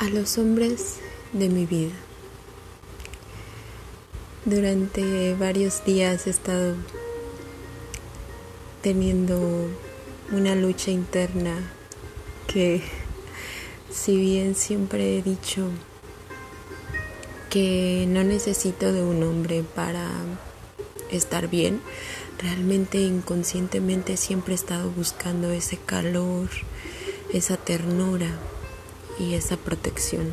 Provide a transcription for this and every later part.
a los hombres de mi vida. Durante varios días he estado teniendo una lucha interna que si bien siempre he dicho que no necesito de un hombre para estar bien, realmente inconscientemente siempre he estado buscando ese calor, esa ternura y esa protección.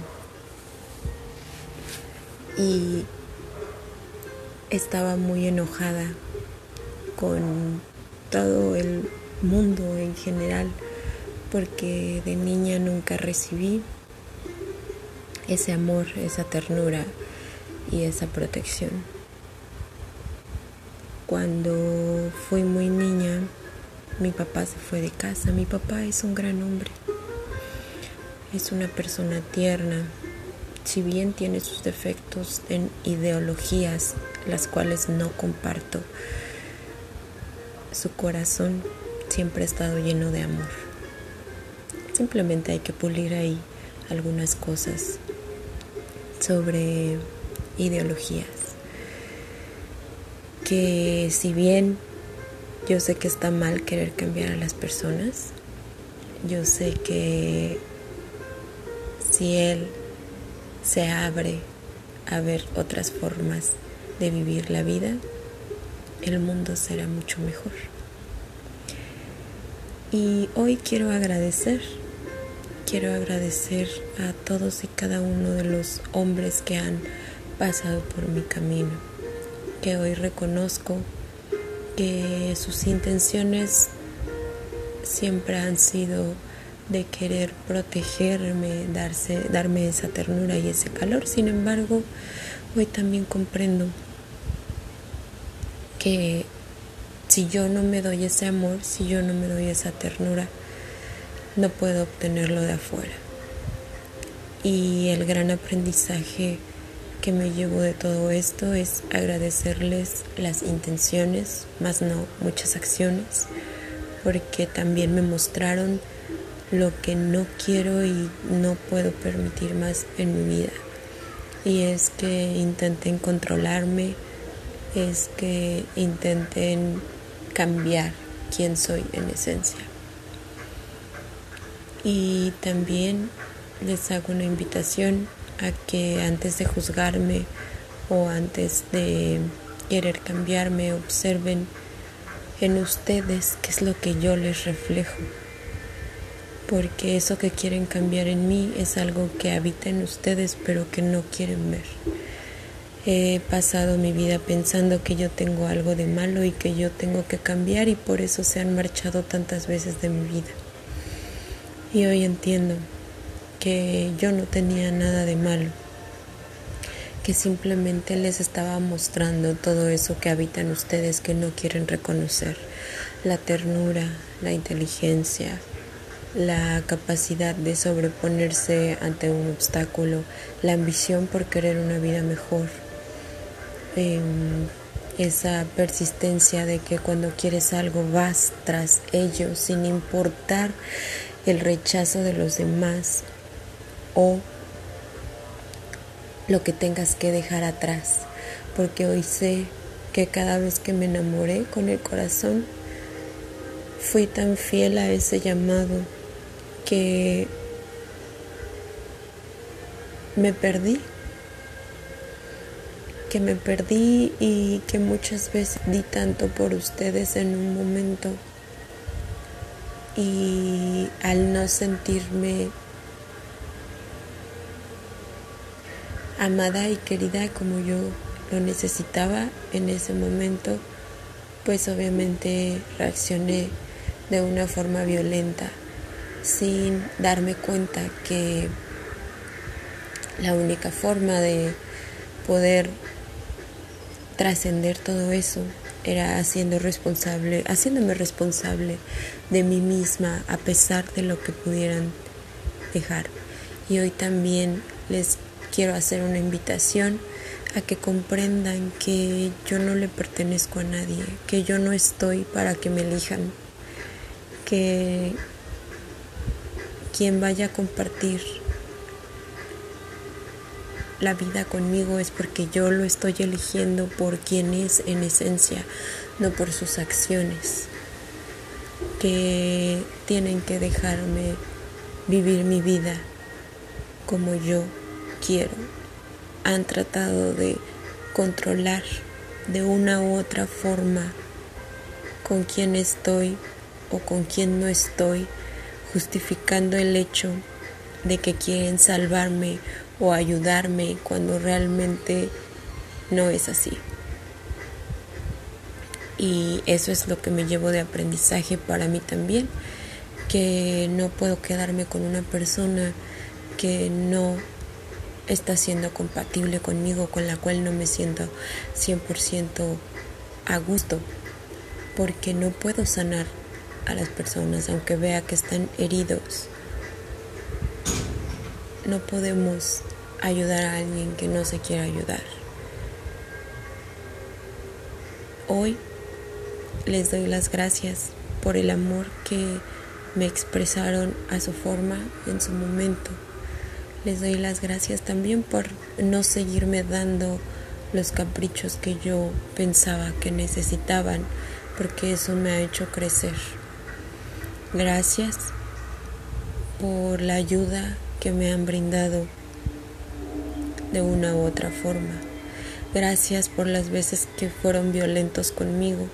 Y estaba muy enojada con todo el mundo en general porque de niña nunca recibí ese amor, esa ternura y esa protección. Cuando fui muy niña, mi papá se fue de casa. Mi papá es un gran hombre. Es una persona tierna, si bien tiene sus defectos en ideologías, las cuales no comparto. Su corazón siempre ha estado lleno de amor. Simplemente hay que pulir ahí algunas cosas sobre ideologías. Que si bien yo sé que está mal querer cambiar a las personas, yo sé que si Él se abre a ver otras formas de vivir la vida, el mundo será mucho mejor. Y hoy quiero agradecer, quiero agradecer a todos y cada uno de los hombres que han pasado por mi camino, que hoy reconozco que sus intenciones siempre han sido de querer protegerme, darse, darme esa ternura y ese calor. Sin embargo, hoy también comprendo que si yo no me doy ese amor, si yo no me doy esa ternura, no puedo obtenerlo de afuera. Y el gran aprendizaje que me llevo de todo esto es agradecerles las intenciones, más no muchas acciones, porque también me mostraron lo que no quiero y no puedo permitir más en mi vida. Y es que intenten controlarme, es que intenten cambiar quién soy en esencia. Y también les hago una invitación a que antes de juzgarme o antes de querer cambiarme, observen en ustedes qué es lo que yo les reflejo porque eso que quieren cambiar en mí es algo que habita en ustedes pero que no quieren ver. He pasado mi vida pensando que yo tengo algo de malo y que yo tengo que cambiar y por eso se han marchado tantas veces de mi vida. Y hoy entiendo que yo no tenía nada de malo, que simplemente les estaba mostrando todo eso que habita en ustedes que no quieren reconocer, la ternura, la inteligencia, la capacidad de sobreponerse ante un obstáculo, la ambición por querer una vida mejor, em, esa persistencia de que cuando quieres algo vas tras ello sin importar el rechazo de los demás o lo que tengas que dejar atrás, porque hoy sé que cada vez que me enamoré con el corazón, fui tan fiel a ese llamado que me perdí, que me perdí y que muchas veces di tanto por ustedes en un momento y al no sentirme amada y querida como yo lo necesitaba en ese momento, pues obviamente reaccioné de una forma violenta sin darme cuenta que la única forma de poder trascender todo eso era haciendo responsable, haciéndome responsable de mí misma a pesar de lo que pudieran dejar. Y hoy también les quiero hacer una invitación a que comprendan que yo no le pertenezco a nadie, que yo no estoy para que me elijan, que quien vaya a compartir la vida conmigo es porque yo lo estoy eligiendo por quien es en esencia, no por sus acciones, que tienen que dejarme vivir mi vida como yo quiero. Han tratado de controlar de una u otra forma con quién estoy o con quién no estoy, justificando el hecho de que quieren salvarme o ayudarme cuando realmente no es así. Y eso es lo que me llevo de aprendizaje para mí también, que no puedo quedarme con una persona que no está siendo compatible conmigo, con la cual no me siento 100% a gusto, porque no puedo sanar a las personas aunque vea que están heridos no podemos ayudar a alguien que no se quiere ayudar. Hoy les doy las gracias por el amor que me expresaron a su forma en su momento. Les doy las gracias también por no seguirme dando los caprichos que yo pensaba que necesitaban, porque eso me ha hecho crecer. Gracias por la ayuda que me han brindado de una u otra forma. Gracias por las veces que fueron violentos conmigo.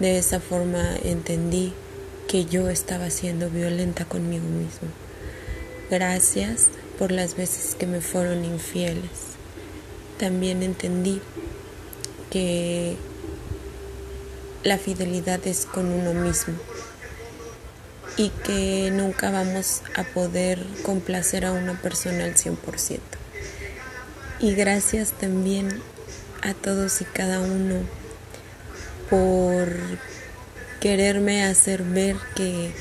De esa forma entendí que yo estaba siendo violenta conmigo mismo. Gracias por las veces que me fueron infieles. También entendí que la fidelidad es con uno mismo y que nunca vamos a poder complacer a una persona al 100%. Y gracias también a todos y cada uno por quererme hacer ver que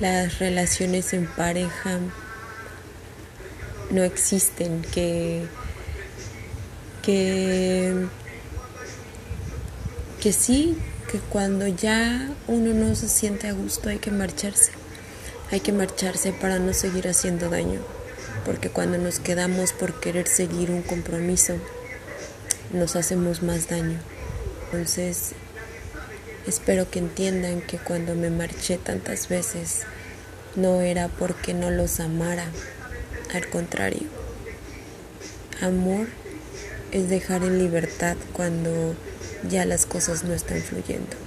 las relaciones en pareja no existen, que, que, que sí, que cuando ya uno no se siente a gusto hay que marcharse. Hay que marcharse para no seguir haciendo daño, porque cuando nos quedamos por querer seguir un compromiso, nos hacemos más daño. Entonces, espero que entiendan que cuando me marché tantas veces, no era porque no los amara, al contrario. Amor es dejar en libertad cuando ya las cosas no están fluyendo.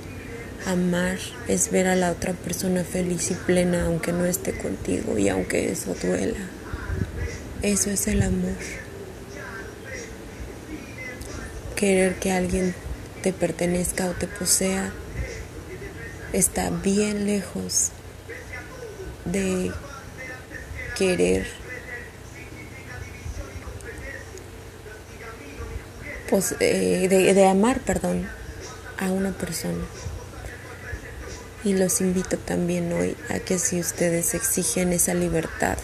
Amar es ver a la otra persona feliz y plena aunque no esté contigo y aunque eso duela. Eso es el amor. Querer que alguien te pertenezca o te posea está bien lejos de querer pues, de, de amar, perdón, a una persona. Y los invito también hoy a que si ustedes exigen esa libertad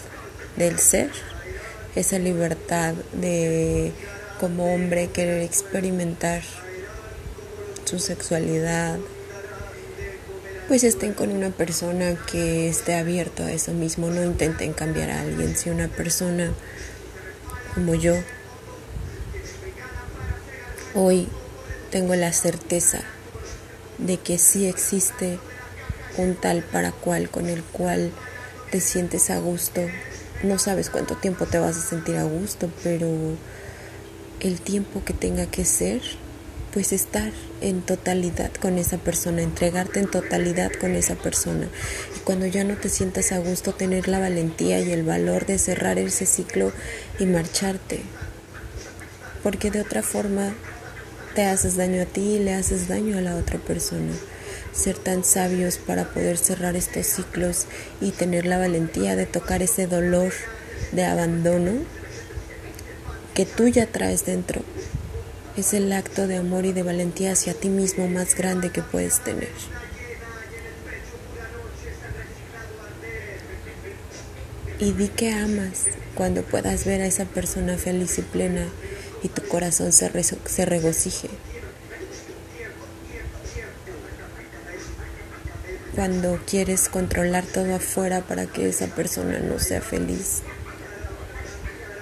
del ser, esa libertad de como hombre querer experimentar su sexualidad, pues estén con una persona que esté abierto a eso mismo, no intenten cambiar a alguien, si una persona como yo hoy tengo la certeza de que sí existe un tal para cual con el cual te sientes a gusto. No sabes cuánto tiempo te vas a sentir a gusto, pero el tiempo que tenga que ser, pues estar en totalidad con esa persona, entregarte en totalidad con esa persona. Y cuando ya no te sientas a gusto, tener la valentía y el valor de cerrar ese ciclo y marcharte. Porque de otra forma te haces daño a ti y le haces daño a la otra persona ser tan sabios para poder cerrar estos ciclos y tener la valentía de tocar ese dolor de abandono que tú ya traes dentro. Es el acto de amor y de valentía hacia ti mismo más grande que puedes tener. Y di que amas cuando puedas ver a esa persona feliz y plena y tu corazón se, se regocije. Cuando quieres controlar todo afuera para que esa persona no sea feliz,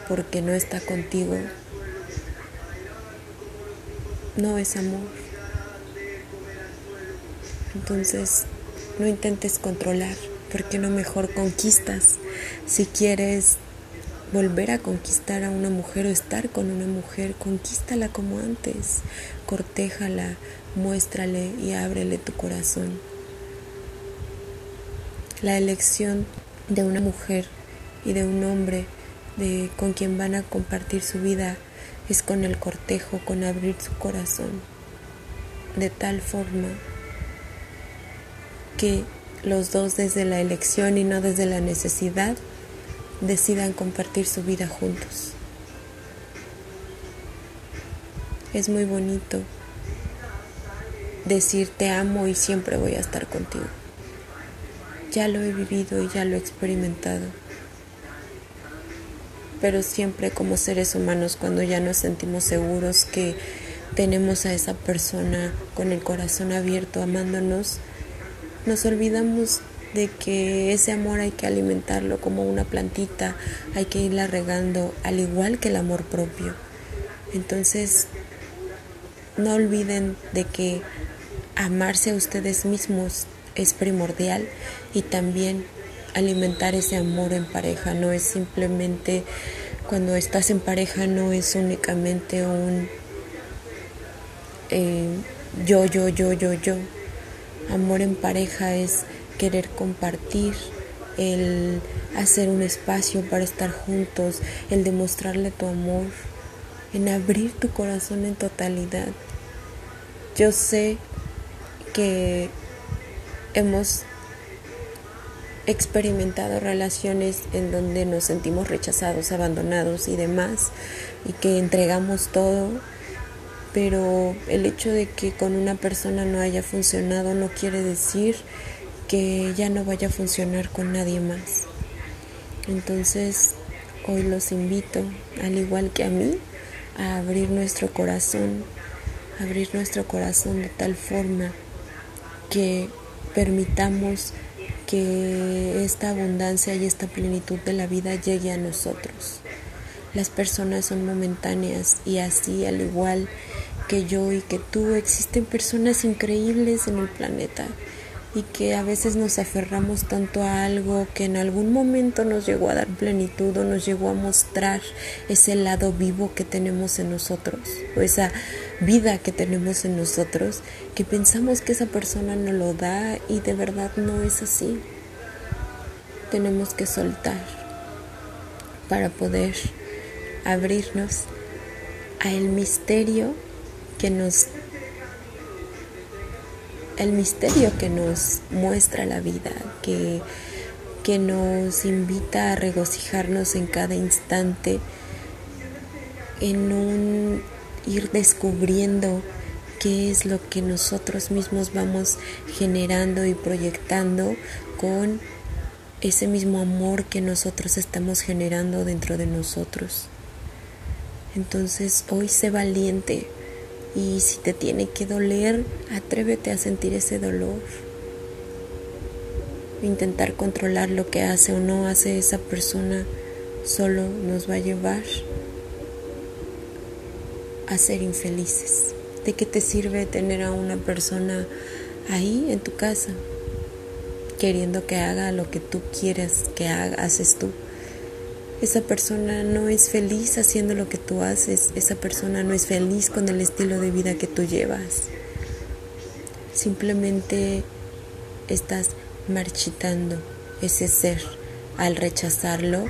porque no está contigo no es amor. Entonces, no intentes controlar, porque no mejor conquistas. Si quieres volver a conquistar a una mujer o estar con una mujer, conquístala como antes, cortéjala, muéstrale y ábrele tu corazón. La elección de una mujer y de un hombre con quien van a compartir su vida es con el cortejo, con abrir su corazón, de tal forma que los dos desde la elección y no desde la necesidad decidan compartir su vida juntos. Es muy bonito decir te amo y siempre voy a estar contigo. Ya lo he vivido y ya lo he experimentado pero siempre como seres humanos cuando ya nos sentimos seguros que tenemos a esa persona con el corazón abierto amándonos, nos olvidamos de que ese amor hay que alimentarlo como una plantita, hay que irla regando al igual que el amor propio. Entonces, no olviden de que amarse a ustedes mismos es primordial y también alimentar ese amor en pareja, no es simplemente cuando estás en pareja, no es únicamente un eh, yo, yo, yo, yo, yo. Amor en pareja es querer compartir, el hacer un espacio para estar juntos, el demostrarle tu amor, en abrir tu corazón en totalidad. Yo sé que hemos experimentado relaciones en donde nos sentimos rechazados, abandonados y demás, y que entregamos todo, pero el hecho de que con una persona no haya funcionado no quiere decir que ya no vaya a funcionar con nadie más. Entonces, hoy los invito, al igual que a mí, a abrir nuestro corazón, abrir nuestro corazón de tal forma que permitamos que esta abundancia y esta plenitud de la vida llegue a nosotros. Las personas son momentáneas y así, al igual que yo y que tú, existen personas increíbles en el planeta y que a veces nos aferramos tanto a algo que en algún momento nos llegó a dar plenitud o nos llegó a mostrar ese lado vivo que tenemos en nosotros o esa vida que tenemos en nosotros que pensamos que esa persona no lo da y de verdad no es así. Tenemos que soltar para poder abrirnos a el misterio que nos el misterio que nos muestra la vida, que, que nos invita a regocijarnos en cada instante, en un ir descubriendo qué es lo que nosotros mismos vamos generando y proyectando con ese mismo amor que nosotros estamos generando dentro de nosotros. Entonces hoy sé valiente y si te tiene que doler, atrévete a sentir ese dolor. Intentar controlar lo que hace o no hace esa persona solo nos va a llevar a ser infelices. ¿De qué te sirve tener a una persona ahí en tu casa queriendo que haga lo que tú quieras que haga, tú? Esa persona no es feliz haciendo lo que tú haces, esa persona no es feliz con el estilo de vida que tú llevas. Simplemente estás marchitando ese ser al rechazarlo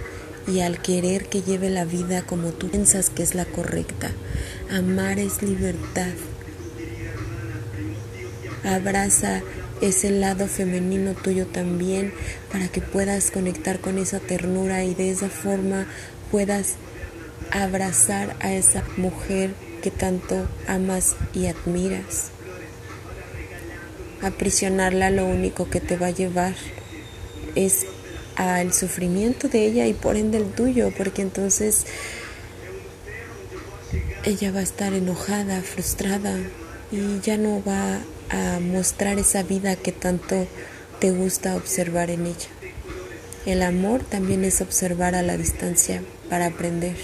y al querer que lleve la vida como tú piensas que es la correcta. Amar es libertad. Abraza ese lado femenino tuyo también para que puedas conectar con esa ternura y de esa forma puedas abrazar a esa mujer que tanto amas y admiras. Aprisionarla lo único que te va a llevar es al sufrimiento de ella y por ende el tuyo, porque entonces ella va a estar enojada, frustrada y ya no va a mostrar esa vida que tanto te gusta observar en ella. El amor también es observar a la distancia para aprender.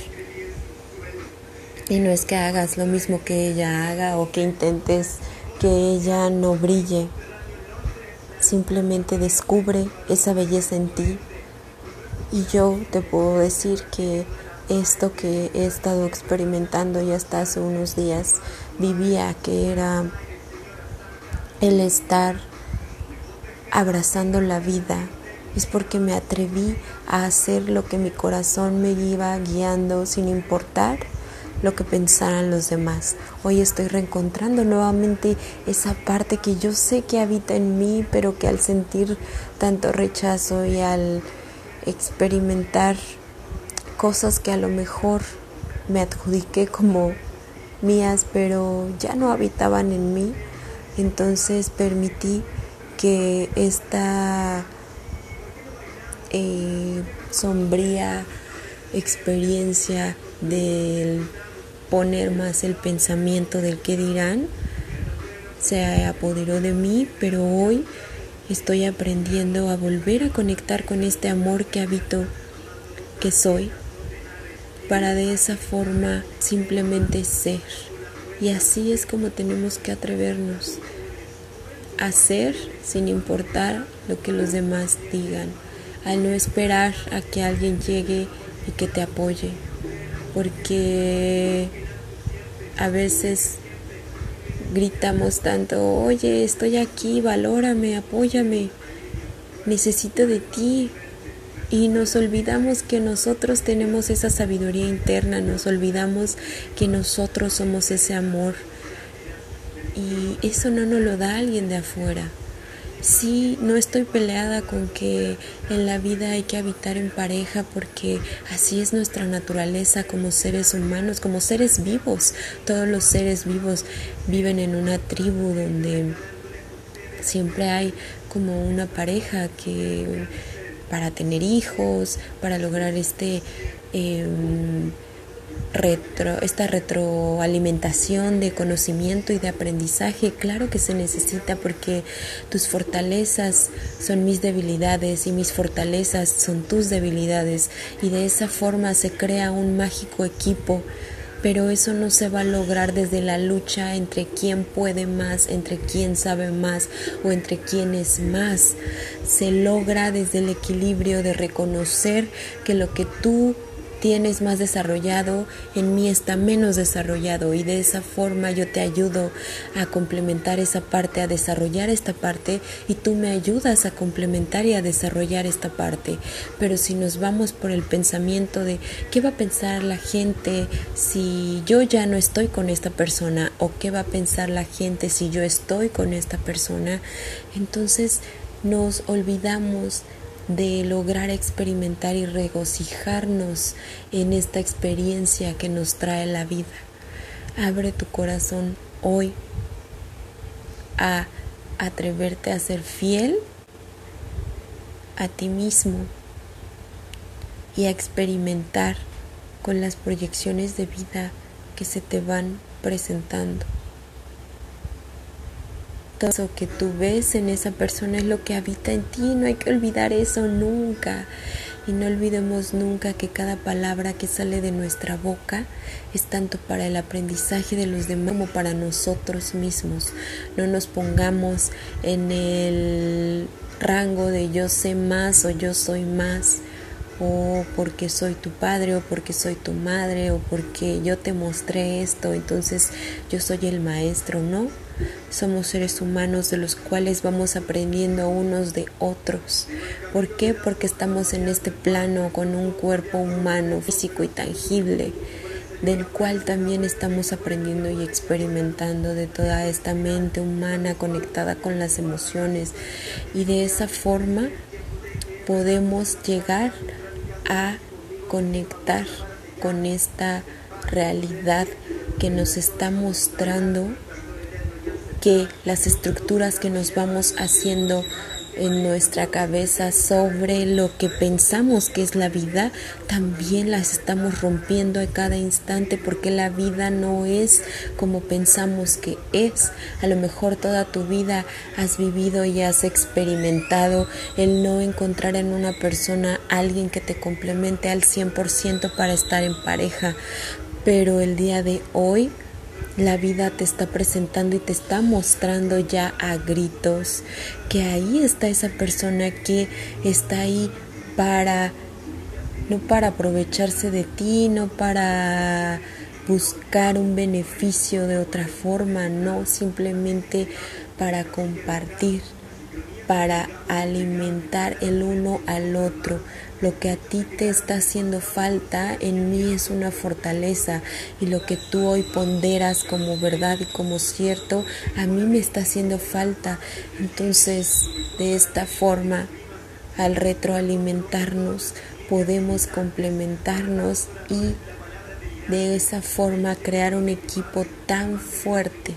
Y no es que hagas lo mismo que ella haga o que intentes que ella no brille. Simplemente descubre esa belleza en ti. Y yo te puedo decir que esto que he estado experimentando ya hasta hace unos días vivía, que era el estar abrazando la vida, es porque me atreví a hacer lo que mi corazón me iba guiando sin importar lo que pensaran los demás. Hoy estoy reencontrando nuevamente esa parte que yo sé que habita en mí, pero que al sentir tanto rechazo y al experimentar cosas que a lo mejor me adjudiqué como mías, pero ya no habitaban en mí, entonces permití que esta eh, sombría experiencia del poner más el pensamiento del que dirán se apoderó de mí, pero hoy estoy aprendiendo a volver a conectar con este amor que habito, que soy, para de esa forma simplemente ser. Y así es como tenemos que atrevernos a ser sin importar lo que los demás digan, al no esperar a que alguien llegue y que te apoye, porque a veces gritamos tanto, oye, estoy aquí, valórame, apóyame, necesito de ti. Y nos olvidamos que nosotros tenemos esa sabiduría interna, nos olvidamos que nosotros somos ese amor. Y eso no nos lo da alguien de afuera. Sí, no estoy peleada con que en la vida hay que habitar en pareja porque así es nuestra naturaleza como seres humanos, como seres vivos. Todos los seres vivos viven en una tribu donde siempre hay como una pareja que para tener hijos, para lograr este... Em, retro, esta retroalimentación de conocimiento y de aprendizaje, claro que se necesita porque tus fortalezas son mis debilidades y mis fortalezas son tus debilidades y de esa forma se crea un mágico equipo pero eso no se va a lograr desde la lucha entre quién puede más, entre quién sabe más o entre quién es más. Se logra desde el equilibrio de reconocer que lo que tú tienes más desarrollado, en mí está menos desarrollado y de esa forma yo te ayudo a complementar esa parte, a desarrollar esta parte y tú me ayudas a complementar y a desarrollar esta parte. Pero si nos vamos por el pensamiento de qué va a pensar la gente si yo ya no estoy con esta persona o qué va a pensar la gente si yo estoy con esta persona, entonces nos olvidamos de lograr experimentar y regocijarnos en esta experiencia que nos trae la vida. Abre tu corazón hoy a atreverte a ser fiel a ti mismo y a experimentar con las proyecciones de vida que se te van presentando. Eso que tú ves en esa persona es lo que habita en ti, no hay que olvidar eso nunca. Y no olvidemos nunca que cada palabra que sale de nuestra boca es tanto para el aprendizaje de los demás como para nosotros mismos. No nos pongamos en el rango de yo sé más o yo soy más o porque soy tu padre o porque soy tu madre o porque yo te mostré esto, entonces yo soy el maestro, ¿no? Somos seres humanos de los cuales vamos aprendiendo unos de otros. ¿Por qué? Porque estamos en este plano con un cuerpo humano, físico y tangible, del cual también estamos aprendiendo y experimentando de toda esta mente humana conectada con las emociones. Y de esa forma podemos llegar a conectar con esta realidad que nos está mostrando que las estructuras que nos vamos haciendo en nuestra cabeza sobre lo que pensamos que es la vida, también las estamos rompiendo a cada instante porque la vida no es como pensamos que es. A lo mejor toda tu vida has vivido y has experimentado el no encontrar en una persona alguien que te complemente al 100% para estar en pareja pero el día de hoy la vida te está presentando y te está mostrando ya a gritos que ahí está esa persona que está ahí para no para aprovecharse de ti, no para buscar un beneficio de otra forma, no simplemente para compartir, para alimentar el uno al otro. Lo que a ti te está haciendo falta en mí es una fortaleza y lo que tú hoy ponderas como verdad y como cierto, a mí me está haciendo falta. Entonces, de esta forma, al retroalimentarnos, podemos complementarnos y de esa forma crear un equipo tan fuerte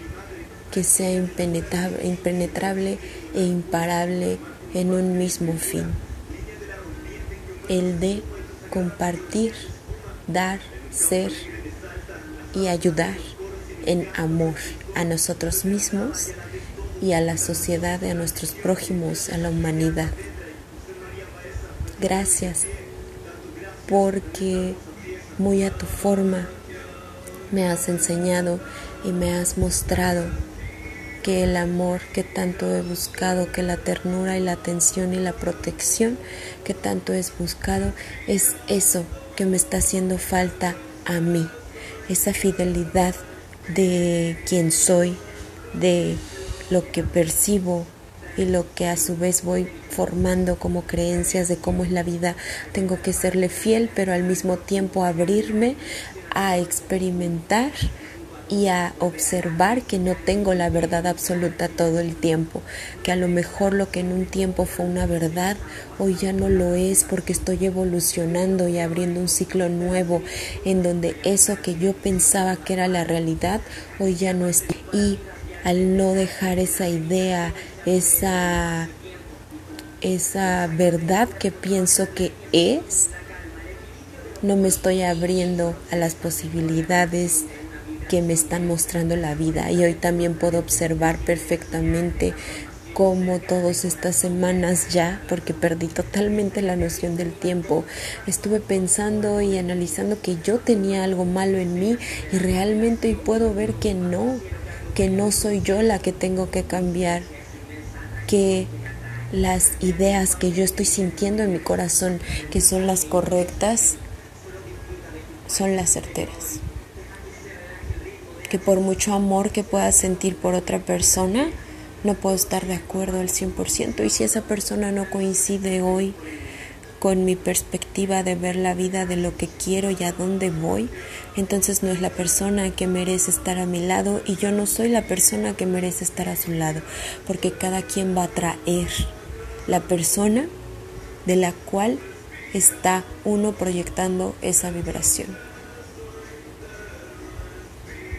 que sea impenetrable, e imparable en un mismo fin, el de compartir, dar, ser y ayudar en amor a nosotros mismos y a la sociedad, a nuestros prójimos, a la humanidad. Gracias porque muy a tu forma me has enseñado y me has mostrado que el amor que tanto he buscado, que la ternura y la atención y la protección que tanto he buscado es eso que me está haciendo falta a mí, esa fidelidad de quien soy, de lo que percibo, y lo que a su vez voy formando como creencias de cómo es la vida. Tengo que serle fiel, pero al mismo tiempo abrirme a experimentar y a observar que no tengo la verdad absoluta todo el tiempo, que a lo mejor lo que en un tiempo fue una verdad, hoy ya no lo es porque estoy evolucionando y abriendo un ciclo nuevo en donde eso que yo pensaba que era la realidad, hoy ya no es. Y al no dejar esa idea, esa, esa verdad que pienso que es, no me estoy abriendo a las posibilidades que me están mostrando la vida. Y hoy también puedo observar perfectamente cómo todas estas semanas ya, porque perdí totalmente la noción del tiempo, estuve pensando y analizando que yo tenía algo malo en mí y realmente hoy puedo ver que no, que no soy yo la que tengo que cambiar, que las ideas que yo estoy sintiendo en mi corazón, que son las correctas, son las certeras. Que por mucho amor que pueda sentir por otra persona, no puedo estar de acuerdo al 100%. Y si esa persona no coincide hoy con mi perspectiva de ver la vida, de lo que quiero y a dónde voy, entonces no es la persona que merece estar a mi lado y yo no soy la persona que merece estar a su lado, porque cada quien va a traer la persona de la cual está uno proyectando esa vibración.